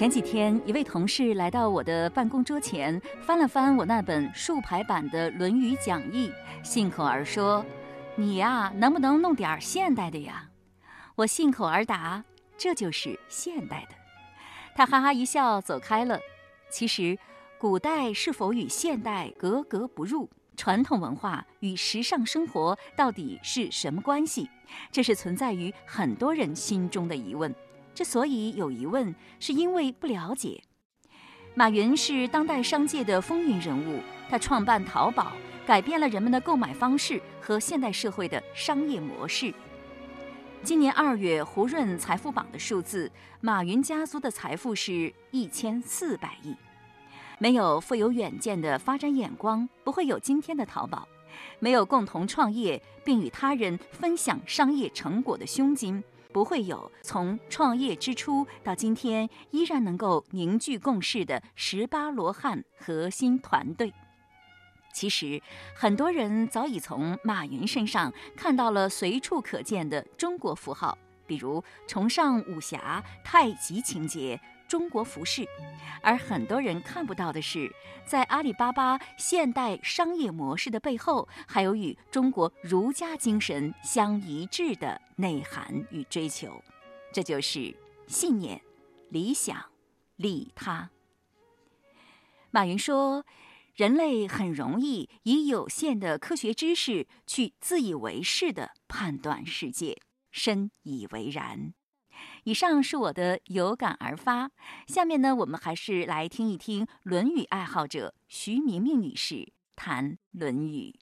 前几天，一位同事来到我的办公桌前，翻了翻我那本竖排版的《论语讲义》，信口而说：“你呀，能不能弄点现代的呀？”我信口而答：“这就是现代的。”他哈哈一笑，走开了。其实，古代是否与现代格格不入？传统文化与时尚生活到底是什么关系？这是存在于很多人心中的疑问。之所以有疑问，是因为不了解。马云是当代商界的风云人物，他创办淘宝，改变了人们的购买方式和现代社会的商业模式。今年二月，胡润财富榜的数字，马云家族的财富是一千四百亿。没有富有远见的发展眼光，不会有今天的淘宝；没有共同创业并与他人分享商业成果的胸襟，不会有从创业之初到今天依然能够凝聚共识的十八罗汉核心团队。其实，很多人早已从马云身上看到了随处可见的中国符号，比如崇尚武侠、太极情节。中国服饰，而很多人看不到的是，在阿里巴巴现代商业模式的背后，还有与中国儒家精神相一致的内涵与追求。这就是信念、理想、利他。马云说：“人类很容易以有限的科学知识去自以为是的判断世界，深以为然。”以上是我的有感而发，下面呢，我们还是来听一听《论语》爱好者徐明明女士谈《论语》。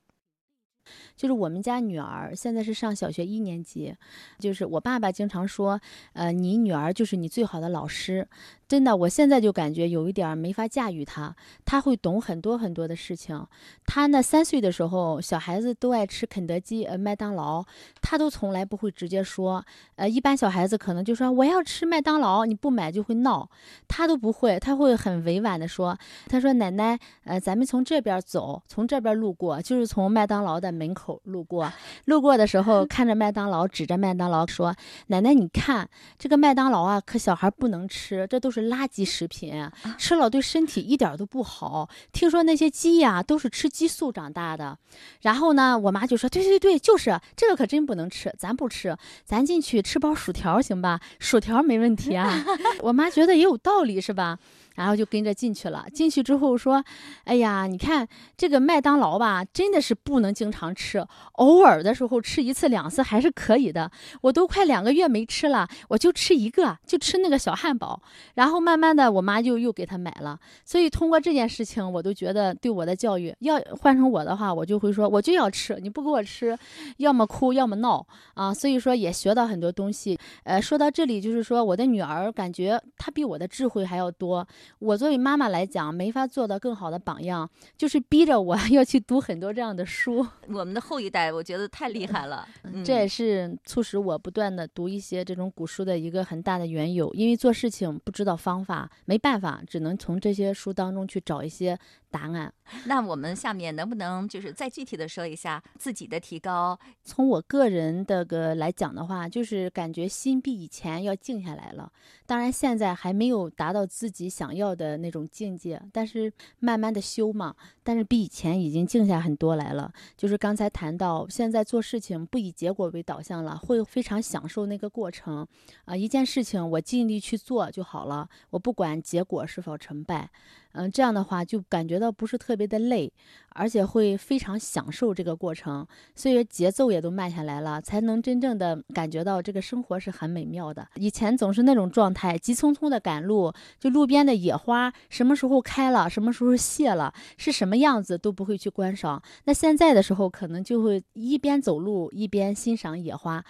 就是我们家女儿现在是上小学一年级，就是我爸爸经常说，呃，你女儿就是你最好的老师。真的，我现在就感觉有一点没法驾驭他。他会懂很多很多的事情。他那三岁的时候，小孩子都爱吃肯德基、呃麦当劳，他都从来不会直接说。呃，一般小孩子可能就说我要吃麦当劳，你不买就会闹。他都不会，他会很委婉的说，他说奶奶，呃，咱们从这边走，从这边路过，就是从麦当劳的门口路过。路过的时候看着麦当劳，指着麦当劳说，奶奶你看这个麦当劳啊，可小孩不能吃，这都是。垃圾食品吃了对身体一点都不好。听说那些鸡呀都是吃激素长大的。然后呢，我妈就说：“对对对，就是这个可真不能吃，咱不吃，咱进去吃包薯条行吧？薯条没问题啊。”我妈觉得也有道理，是吧？然后就跟着进去了。进去之后说：“哎呀，你看这个麦当劳吧，真的是不能经常吃，偶尔的时候吃一次两次还是可以的。我都快两个月没吃了，我就吃一个，就吃那个小汉堡。然后慢慢的，我妈就又给他买了。所以通过这件事情，我都觉得对我的教育，要换成我的话，我就会说，我就要吃，你不给我吃，要么哭，要么闹啊。所以说也学到很多东西。呃，说到这里，就是说我的女儿感觉她比我的智慧还要多。”我作为妈妈来讲，没法做到更好的榜样，就是逼着我 要去读很多这样的书。我们的后一代，我觉得太厉害了，这也是促使我不断的读一些这种古书的一个很大的缘由。因为做事情不知道方法，没办法，只能从这些书当中去找一些。答案。那我们下面能不能就是再具体的说一下自己的提高？从我个人的个来讲的话，就是感觉心比以前要静下来了。当然现在还没有达到自己想要的那种境界，但是慢慢的修嘛。但是比以前已经静下很多来了。就是刚才谈到，现在做事情不以结果为导向了，会非常享受那个过程。啊，一件事情我尽力去做就好了，我不管结果是否成败。嗯，这样的话就感觉到不是特别的累，而且会非常享受这个过程，所以节奏也都慢下来了，才能真正的感觉到这个生活是很美妙的。以前总是那种状态，急匆匆的赶路，就路边的野花什么时候开了，什么时候谢了，是什么样子都不会去观赏。那现在的时候，可能就会一边走路一边欣赏野花。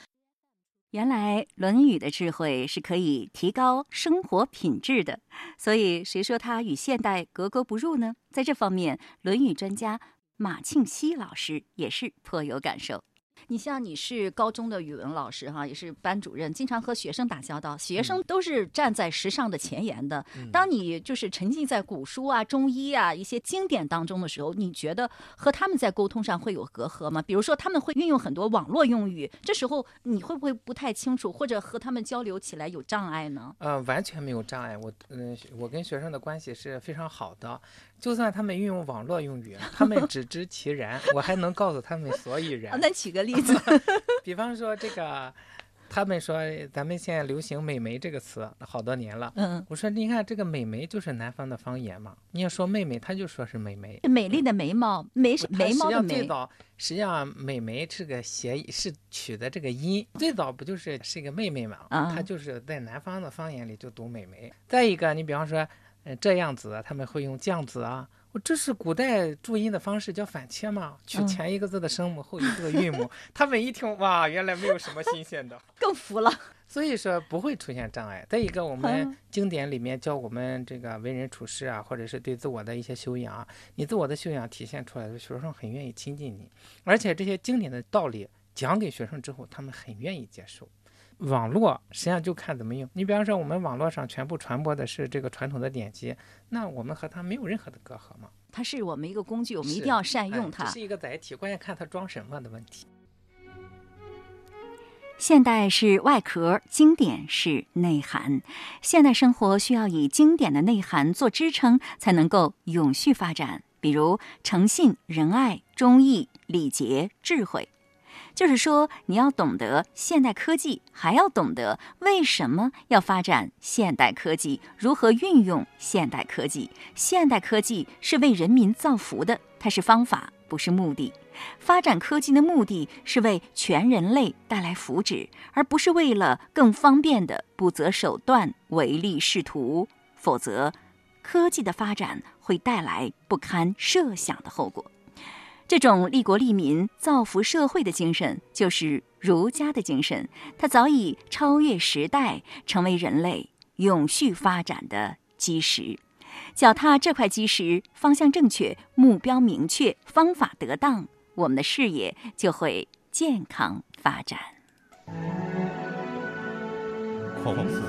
原来《论语》的智慧是可以提高生活品质的，所以谁说它与现代格格不入呢？在这方面，《论语》专家马庆西老师也是颇有感受。你像你是高中的语文老师哈，也是班主任，经常和学生打交道，学生都是站在时尚的前沿的。当你就是沉浸在古书啊、中医啊一些经典当中的时候，你觉得和他们在沟通上会有隔阂吗？比如说他们会运用很多网络用语，这时候你会不会不太清楚，或者和他们交流起来有障碍呢？呃，完全没有障碍。我嗯，我跟学生的关系是非常好的。就算他们运用网络用语，他们只知其然，我还能告诉他们所以然。那举个例子，比方说这个，他们说咱们现在流行“美眉”这个词好多年了。嗯，我说你看这个“美眉”就是南方的方言嘛。你要说妹妹，他就说是美眉，美丽的眉毛，眉是眉毛的眉。最早实际上“美眉”这个谐是取的这个音，最早不就是是一个妹妹嘛？啊，他就是在南方的方言里就读“美眉”。再一个，你比方说。这样子，他们会用这样子啊，我这是古代注音的方式，叫反切嘛，取前一个字的声母，后一个韵母。他们一听，哇，原来没有什么新鲜的，更服了。所以说不会出现障碍。再一个，我们经典里面教我们这个为人处事啊，或者是对自我的一些修养，你自我的修养体现出来的，学生很愿意亲近你，而且这些经典的道理讲给学生之后，他们很愿意接受。网络实际上就看怎么用。你比方说，我们网络上全部传播的是这个传统的典籍，那我们和它没有任何的隔阂嘛？它是我们一个工具，我们一定要善用它。是一个载体，关键看它装什么的问题。现代是外壳，经典是内涵。现代生活需要以经典的内涵做支撑，才能够永续发展。比如诚信、仁爱、忠义、礼节、智慧。就是说，你要懂得现代科技，还要懂得为什么要发展现代科技，如何运用现代科技。现代科技是为人民造福的，它是方法，不是目的。发展科技的目的是为全人类带来福祉，而不是为了更方便的不择手段、唯利是图。否则，科技的发展会带来不堪设想的后果。这种利国利民、造福社会的精神，就是儒家的精神。它早已超越时代，成为人类永续发展的基石。脚踏这块基石，方向正确，目标明确，方法得当，我们的事业就会健康发展。孔子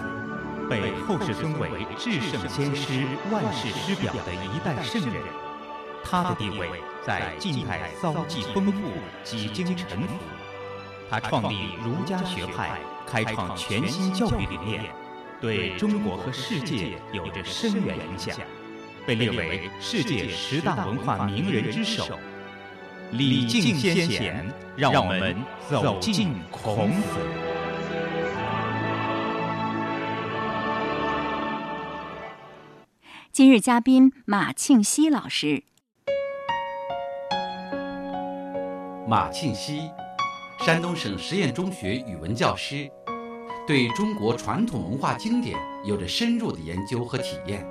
被后世尊为至圣先师、万世师表的一代圣人。他的地位在近代遭际丰富，几经沉浮。他创立儒家学派，开创全新教育理念，对中国和世界有着深远影响，被列为世界十大文化名人之首。礼敬先贤，让我们走进孔子。今日嘉宾马庆西老师。马庆西，山东省实验中学语文教师，对中国传统文化经典有着深入的研究和体验，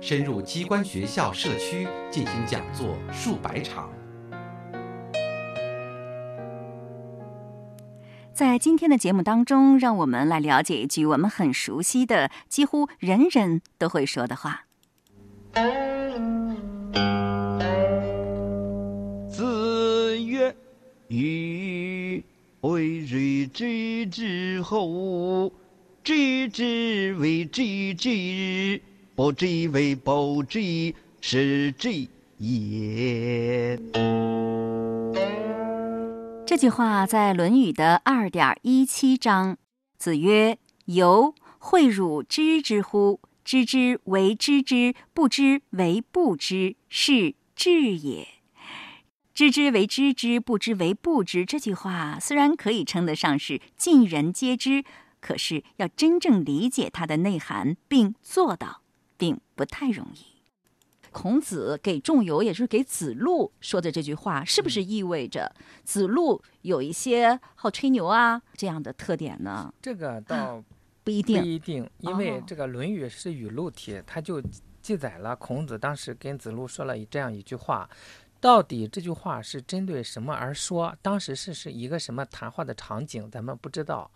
深入机关、学校、社区进行讲座数百场。在今天的节目当中，让我们来了解一句我们很熟悉的、几乎人人都会说的话。于为日之之后，知之为知之，不知为不知，是知也。这句话在《论语》的二点一七章。子曰：“由诲汝知之乎？知之为知之，不知为不知，是智也。”知之为知之，不知为不知。这句话虽然可以称得上是尽人皆知，可是要真正理解它的内涵并做到，并不太容易。孔子给仲由，也就是给子路说的这句话，是不是意味着子路有一些好吹牛啊这样的特点呢？这个倒不一定，不一定，因为这个《论语》是语录体，它就记载了孔子当时跟子路说了这样一句话。到底这句话是针对什么而说？当时是是一个什么谈话的场景，咱们不知道。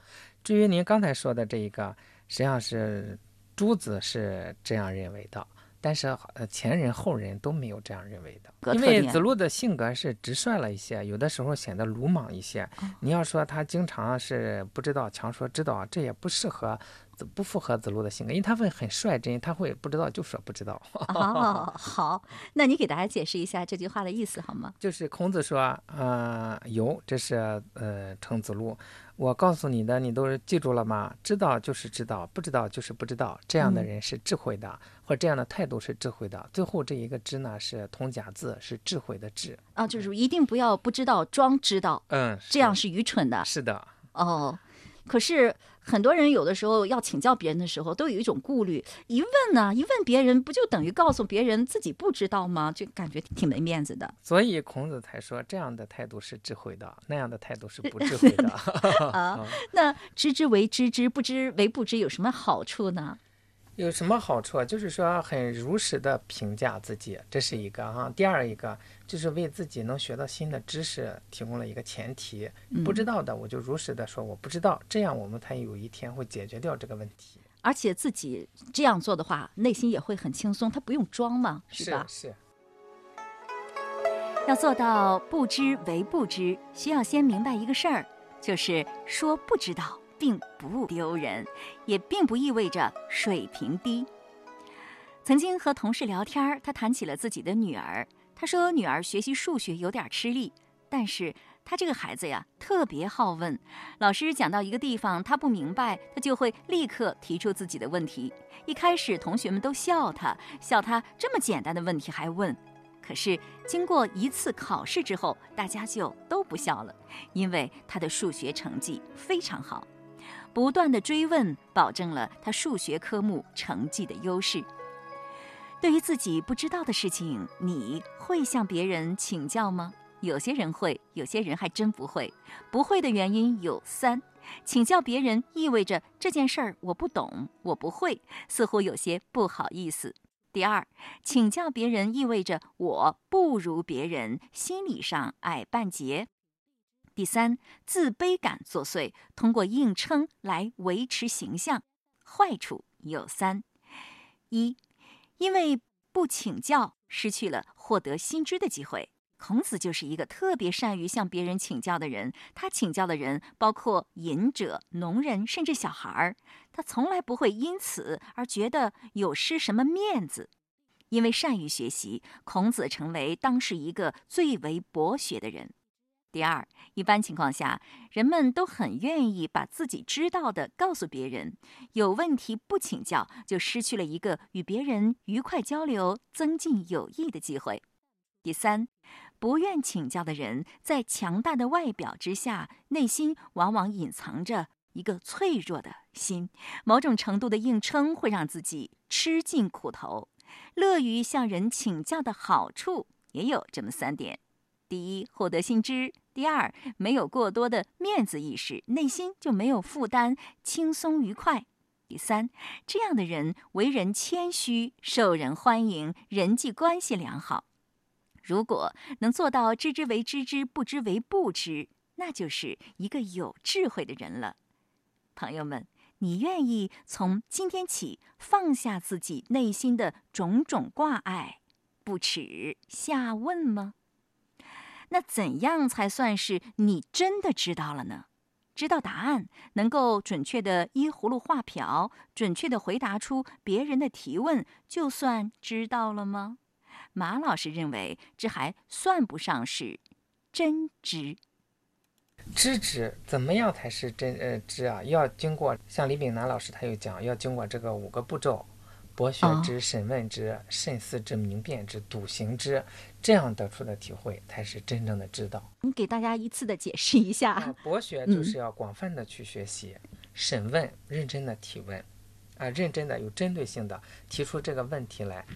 至于您刚才说的这一个，实际上是朱子是这样认为的。但是呃前人后人都没有这样认为的，因为子路的性格是直率了一些，有的时候显得鲁莽一些。哦你要说他经常是不知道，强说知道，这也不适合，不符合子路的性格，因为他会很率真，他会不知道就说不知道。哦，好，那你给大家解释一下这句话的意思好吗？就是孔子说，呃，有，这是呃称子路。我告诉你的，你都记住了吗？知道就是知道，不知道就是不知道。这样的嗯人是智慧的，或这样的态度是智慧的。最后这一个知呢，是通假字，是智慧的智。啊，就是一定不要不知道装知道，嗯，这样是愚蠢的。是的，哦，可是很多人有的时候要请教别人的时候，都有一种顾虑，一问呢、一问别人，不就等于告诉别人自己不知道吗？就感觉挺没面子的所以孔子才说，这样的态度是智慧的，那样的态度是不智慧的。啊。那知之为知之，不知为不知，有什么好处呢？有什么好处啊？就是说很如实的评价自己，这是一个哈。第二一个就是为自己能学到新的知识提供了一个前提。不知道的我就如实的说我不知道，这样我们才有一天会解决掉这个问题，而且自己这样做的话，内心也会很轻松，他不用装嘛，是吧？是。要做到不知为不知，需要先明白一个事儿，就是说不知道并不丢人，也并不意味着水平低。曾经和同事聊天，他谈起了自己的女儿，他说女儿学习数学有点吃力，但是他这个孩子呀特别好问，老师讲到一个地方他不明白，他就会立刻提出自己的问题。一开始同学们都笑他，笑他这么简单的问题还问。可是经过一次考试之后，大家就都不笑了，因为他的数学成绩非常好。不断的追问，保证了他数学科目成绩的优势。对于自己不知道的事情，你会向别人请教吗？有些人会，有些人还真不会。不会的原因有三：请教别人意味着这件事儿我不懂，我不会，似乎有些不好意思。第二，请教别人意味着我不如别人，心理上矮半截。第三，自卑感作祟，通过硬撑来维持形象。坏处有三：一，因为不请教，失去了获得新知的机会。孔子就是一个特别善于向别人请教的人，他请教的人包括隐者、农人，甚至小孩儿。他从来不会因此而觉得有失什么面子，因为善于学习，孔子成为当时一个最为博学的人。第二，一般情况下，人们都很愿意把自己知道的告诉别人，有问题不请教，就失去了一个与别人愉快交流、增进友谊的机会。第三，不愿请教的人，在强大的外表之下，内心往往隐藏着一个脆弱的心。某种程度的硬撑会让自己吃尽苦头。乐于向人请教的好处也有这么三点：第一，获得新知；第二，没有过多的面子意识，内心就没有负担，轻松愉快；第三，这样的人为人谦虚，受人欢迎，人际关系良好。如果能做到知之为知之，不知为不知，那就是一个有智慧的人了。朋友们，你愿意从今天起放下自己内心的种种挂碍，不耻下问吗？那怎样才算是你真的知道了呢？知道答案，能够准确的依葫芦画瓢，准确的回答出别人的提问，就算知道了吗？马老师认为，这还算不上是真知。知知怎么样才是真呃知啊？要经过像李炳南老师他有讲，要经过这个五个步骤：博学之、审问之、慎思之、明辨之、笃行之，这样得出的体会才是真正的知道。你给大家一次的解释一下。啊，博学就是要广泛的去学习，审问认真的提问，啊，认真的有针对性的提出这个问题来。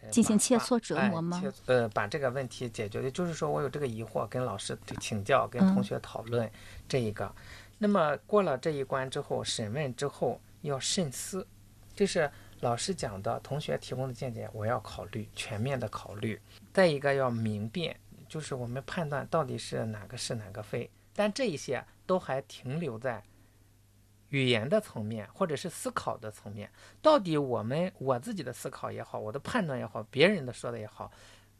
呃进行切磋折哎磨吗切呃，把这个问题解决的，就是说我有这个疑惑，跟老师请教，跟嗯同学讨论这一个。那么过了这一关之后，审问之后要慎思，就是老师讲的，同学提供的见解，我要考虑，全面的考虑。再一个要明辨，就是我们判断到底是哪个是哪个非。但这一些都还停留在语言的层面，或者是思考的层面，到底我们我自己的思考也好，我的判断也好，别人的说的也好，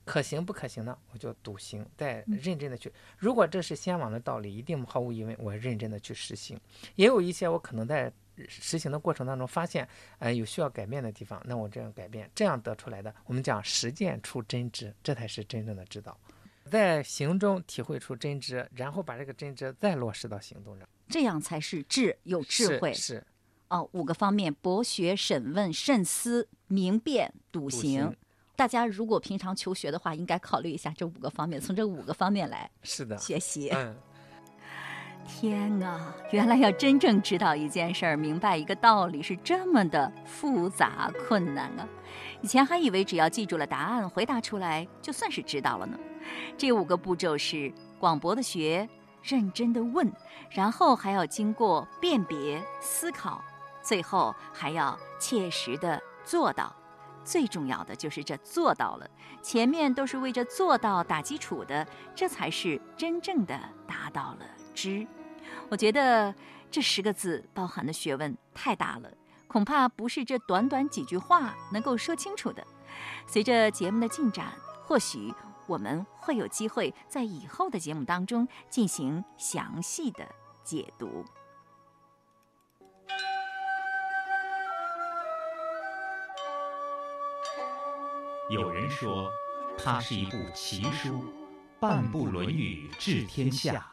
可行不可行呢？我就笃行，再认真的去。如果这是先王的道理，一定毫无疑问，我认真的去实行。也有一些我可能在实行的过程当中发现，呃，有需要改变的地方，那我这样改变，这样得出来的，我们讲实践出真知，这才是真正的知道。在行中体会出真知，然后把这个真知再落实到行动上，这样才是智，有智慧。是哦，五个方面：博学、审问、慎思、明辨、笃行。大家如果平常求学的话，应该考虑一下这五个方面，从这五个方面来是的学习。嗯，天啊，原来要真正知道一件事儿，明白一个道理是这么的复杂困难啊！以前还以为只要记住了答案，回答出来就算是知道了呢。这五个步骤是广博的学，认真的问，然后还要经过辨别、思考，最后还要切实的做到。最重要的就是这做到了，前面都是为这做到打基础的，这才是真正的达到了知。我觉得这十个字包含的学问太大了，恐怕不是这短短几句话能够说清楚的。随着节目的进展，或许我们会有机会在以后的节目当中进行详细的解读。有人说，它是一部奇书，半部《论语》治天下；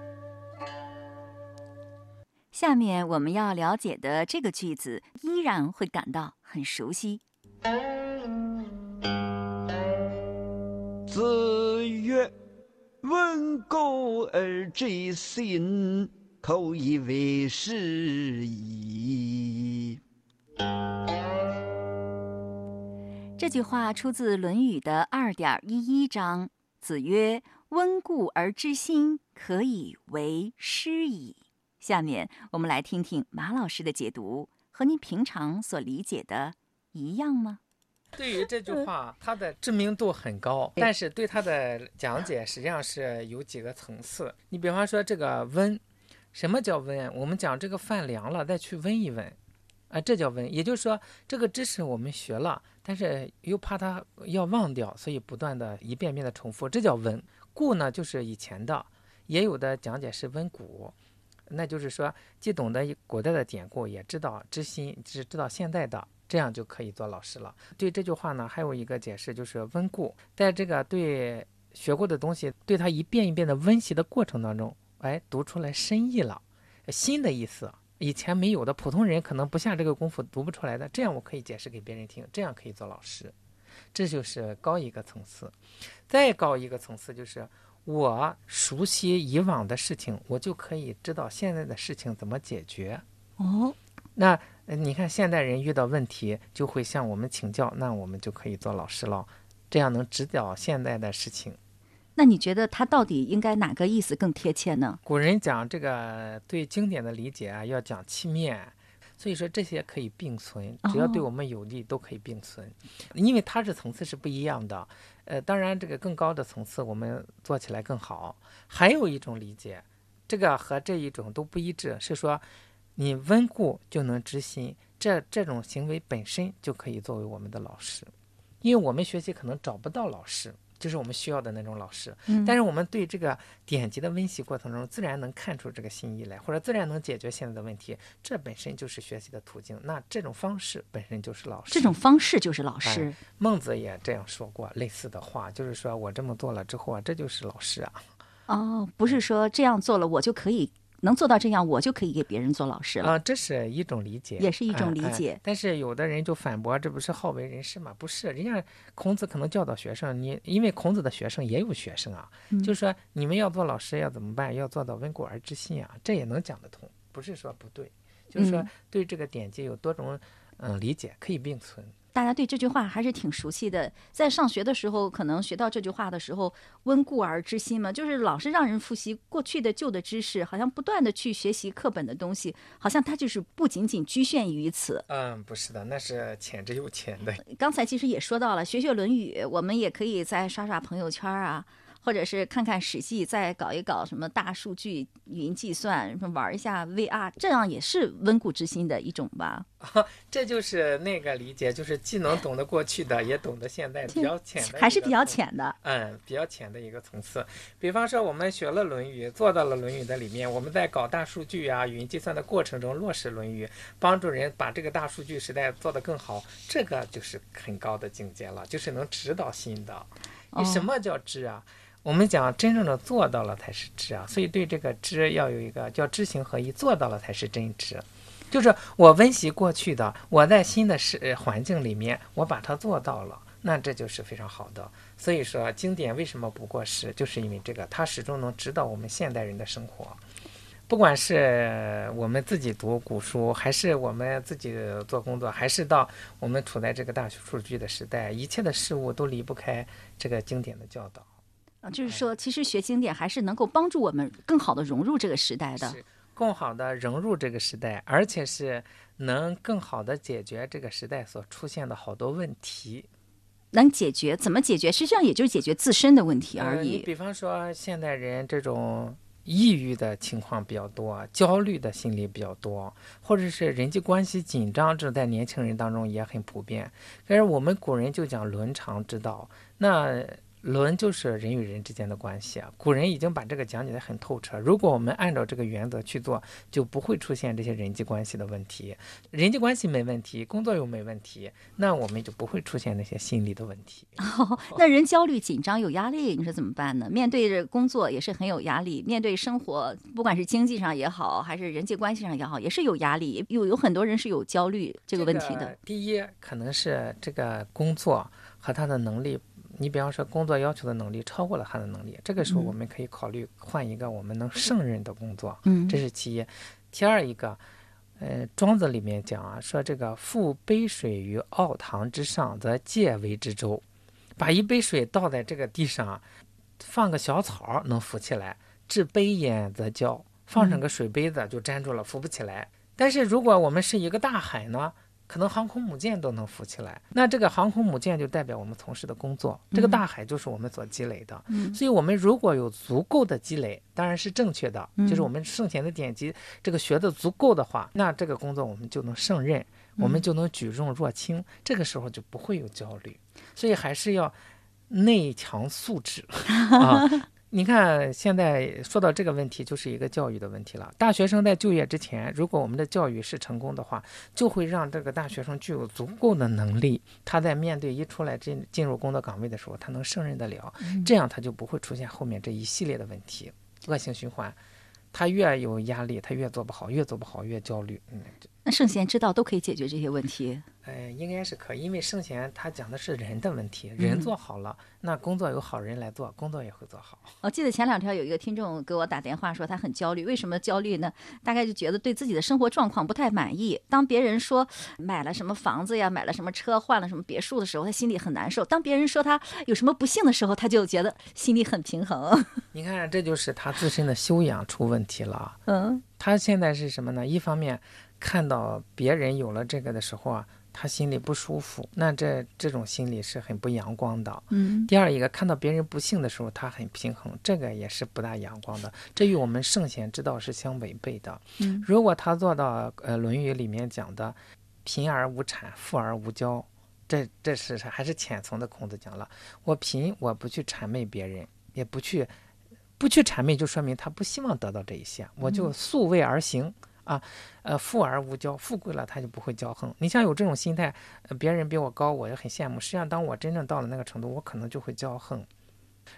下面我们要了解的这个句子，依然会感到很熟悉。子曰：“温故而知新，可以为师矣。”这句话出自《论语》的二点一一章。子曰：“温故而知新，可以为师矣。”下面我们来听听马老师的解读，和您平常所理解的一样吗？对于这句话，它的知名度很高，但是对它的讲解实际上是有几个层次。你比方说这个温，什么叫温？我们讲这个饭凉了，再去温一温。啊，这叫温，也就是说，这个知识我们学了，但是又怕它要忘掉，所以不断的一遍遍的重复，这叫温。故呢，就是以前的，也有的讲解是温古，那就是说，既懂得古代的典故，也知道知新，只知道现在的，这样就可以做老师了。对这句话呢，还有一个解释就是温故，在这个对学过的东西，对它一遍一遍的温习的过程当中，哎，读出来深意了，新的意思。以前没有的，普通人可能不下这个功夫读不出来的，这样我可以解释给别人听，这样可以做老师，这就是高一个层次。再高一个层次就是我熟悉以往的事情，我就可以知道现在的事情怎么解决。哦，那你看现代人遇到问题就会向我们请教，那我们就可以做老师了，这样能指导现代的事情。那你觉得他到底应该哪个意思更贴切呢？古人讲这个对经典的理解啊，要讲七面，所以说这些可以并存，只要对我们有利都可以并存，因为它是层次是不一样的。呃，当然这个更高的层次我们做起来更好。还有一种理解，这个和这一种都不一致，是说你温故就能知新，这这种行为本身就可以作为我们的老师，因为我们学习可能找不到老师。就是我们需要的那种老师，但是我们对这个典籍的温习过程中，自然能看出这个新意来，或者自然能解决现在的问题，这本身就是学习的途径。那这种方式本身就是老师，这种方式就是老师。孟子也这样说过类似的话，就是说我这么做了之后啊，这就是老师啊。哦，不是说这样做了我就可以。能做到这样，我就可以给别人做老师了。啊，这是一种理解，也是一种理解。但是有的人就反驳，这不是好为人师吗？不是，人家孔子可能教导学生，你因为孔子的学生也有学生啊，就是说你们要做老师要怎么办？要做到温故而知新啊，这也能讲得通，不是说不对，就是说对这个典籍有多种嗯理解，可以并存。大家对这句话还是挺熟悉的。在上学的时候，可能学到这句话的时候，“温故而知新”嘛，就是老是让人复习过去的旧的知识，好像不断的去学习课本的东西，好像它就是不仅仅局限于此。嗯，不是的，那是浅之又浅的。刚才其实也说到了，学学《论语》，我们也可以再刷刷朋友圈啊。或者是看看《史记》，再搞一搞什么大数据、云计算，什么玩一下 VR，这样也是温故知新的一种吧。这就是那个理解，就是既能懂得过去的，也懂得现在，比较浅的，还是比较浅的。嗯，比较浅的一个层次。比方说，我们学了《论语》，做到了《论语》的里面，我们在搞大数据啊、云计算的过程中落实《论语》，帮助人把这个大数据时代做得更好，这个就是很高的境界了，就是能指导新的。你什么叫知啊？我们讲真正的做到了才是知啊，所以对这个知要有一个叫知行合一，做到了才是真知。就是我温习过去的，我在新的世环境里面，我把它做到了，那这就是非常好的。所以说，经典为什么不过时，就是因为这个，它始终能指导我们现代人的生活。不管是我们自己读古书，还是我们自己做工作，还是到我们处在这个大数据的时代，一切的事物都离不开这个经典的教导。啊，就是说，其实学经典还是能够帮助我们更好的融入这个时代的，是更好的融入这个时代，而且是能更好的解决这个时代所出现的好多问题。能解决？怎么解决？实际上也就是解决自身的问题而已。比方说，现代人这种抑郁的情况比较多，焦虑的心理比较多，或者是人际关系紧张，这在年轻人当中也很普遍。但是我们古人就讲伦常之道，那。伦就是人与人之间的关系啊，古人已经把这个讲解的很透彻。如果我们按照这个原则去做，就不会出现这些人际关系的问题。人际关系没问题，工作又没问题，那我们就不会出现那些心理的问题。哦，那人焦虑、紧张、有压力，你说怎么办呢？面对着工作也是很有压力，面对生活，不管是经济上也好，还是人际关系上也好，也是有压力。有有很多人是有焦虑这个问题的。第一，可能是这个工作和他的能力。你比方说，工作要求的能力超过了他的能力，这个时候我们可以考虑换一个我们能胜任的工作。嗯，这是其一。其二一个，呃，庄子里面讲啊，说这个覆杯水于奥堂之上，则介为之舟。把一杯水倒在这个地上，放个小草能浮起来；置杯焉则焦，放上个水杯子就粘住了，浮不起来。但是如果我们是一个大海呢？可能航空母舰都能浮起来，那这个航空母舰就代表我们从事的工作，这个大海就是我们所积累的。嗯，所以我们如果有足够的积累，当然是正确的，就是我们圣贤的典籍这个学的足够的话，那这个工作我们就能胜任，我们就能举重若轻，这个时候就不会有焦虑。所以还是要内强素质 啊。你看，现在说到这个问题，就是一个教育的问题了。大学生在就业之前，如果我们的教育是成功的话，就会让这个大学生具有足够的能力，他在面对一出来进进入工作岗位的时候，他能胜任得了，这样他就不会出现后面这一系列的问题，恶性循环。他越有压力，他越做不好，越做不好越焦虑。嗯，那圣贤之道都可以解决这些问题。哎，应该是可以，因为圣贤他讲的是人的问题，人做好了，那工作有好人来做，工作也会做好。我记得前两天有一个听众给我打电话说他很焦虑，为什么焦虑呢？大概就觉得对自己的生活状况不太满意。当别人说买了什么房子呀，买了什么车，换了什么别墅的时候，他心里很难受；当别人说他有什么不幸的时候，他就觉得心里很平衡。你看，这就是他自身的修养出问题了。嗯，他现在是什么呢？一方面看到别人有了这个的时候啊。他心里不舒服，那这这种心理是很不阳光的。嗯，第二一个，看到别人不幸的时候，他很平衡，这个也是不大阳光的。这与我们圣贤之道是相违背的。嗯，如果他做到呃《论语》里面讲的“贫而无谄，富而无骄”，这这是还是浅层的。孔子讲了，我贫，我不去谄媚别人，也不去不去谄媚，就说明他不希望得到这一些，我就素位而行。啊，呃，富而无骄，富贵了他就不会骄横。你像有这种心态，别人比我高，我也很羡慕。实际上，当我真正到了那个程度，我可能就会骄横。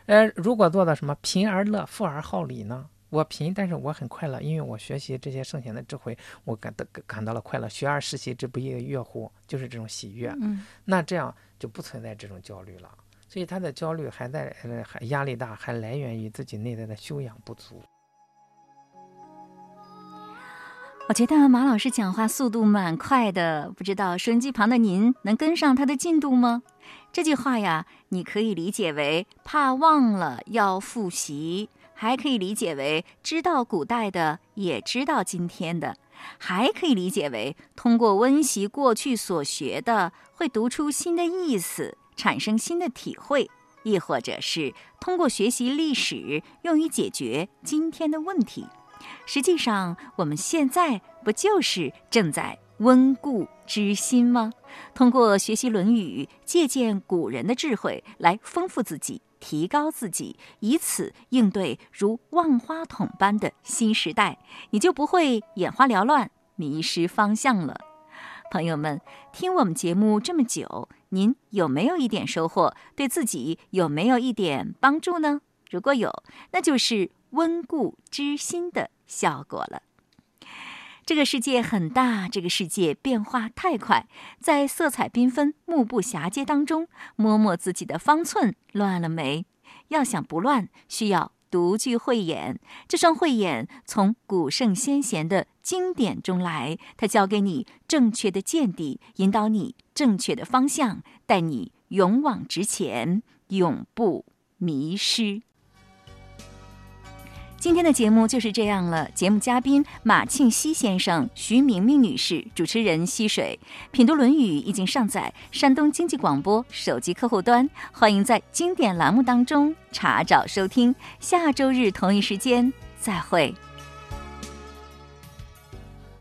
呃，如果做到什么贫而乐，富而好礼呢？我贫，但是我很快乐，因为我学习这些圣贤的智慧，我感到感到了快乐。学而时习之，不亦乐乎？就是这种喜悦。嗯，那这样就不存在这种焦虑了。所以他的焦虑还在，呃，还压力大，还来源于自己内在的修养不足。我觉得马老师讲话速度蛮快的，不知道收音机旁的您能跟上他的进度吗？这句话呀，你可以理解为怕忘了要复习，还可以理解为知道古代的也知道今天的，还可以理解为通过温习过去所学的，会读出新的意思，产生新的体会，亦或者是通过学习历史，用于解决今天的问题。实际上，我们现在不就是正在温故知新吗？通过学习《论语》，借鉴古人的智慧，来丰富自己，提高自己，以此应对如万花筒般的新时代，你就不会眼花缭乱、迷失方向了。朋友们，听我们节目这么久，您有没有一点收获？对自己有没有一点帮助呢？如果有，那就是温故知新的效果了。这个世界很大，这个世界变化太快，在色彩缤纷、目不暇接当中，摸摸自己的方寸，乱了没？要想不乱，需要独具慧眼。这双慧眼从古圣先贤的经典中来，它教给你正确的见地，引导你正确的方向，带你勇往直前，永不迷失。今天的节目就是这样了。节目嘉宾马庆西先生、徐明明女士，主持人溪水。品读《论语》已经上载山东经济广播手机客户端，欢迎在经典栏目当中查找收听。下周日同一时间再会。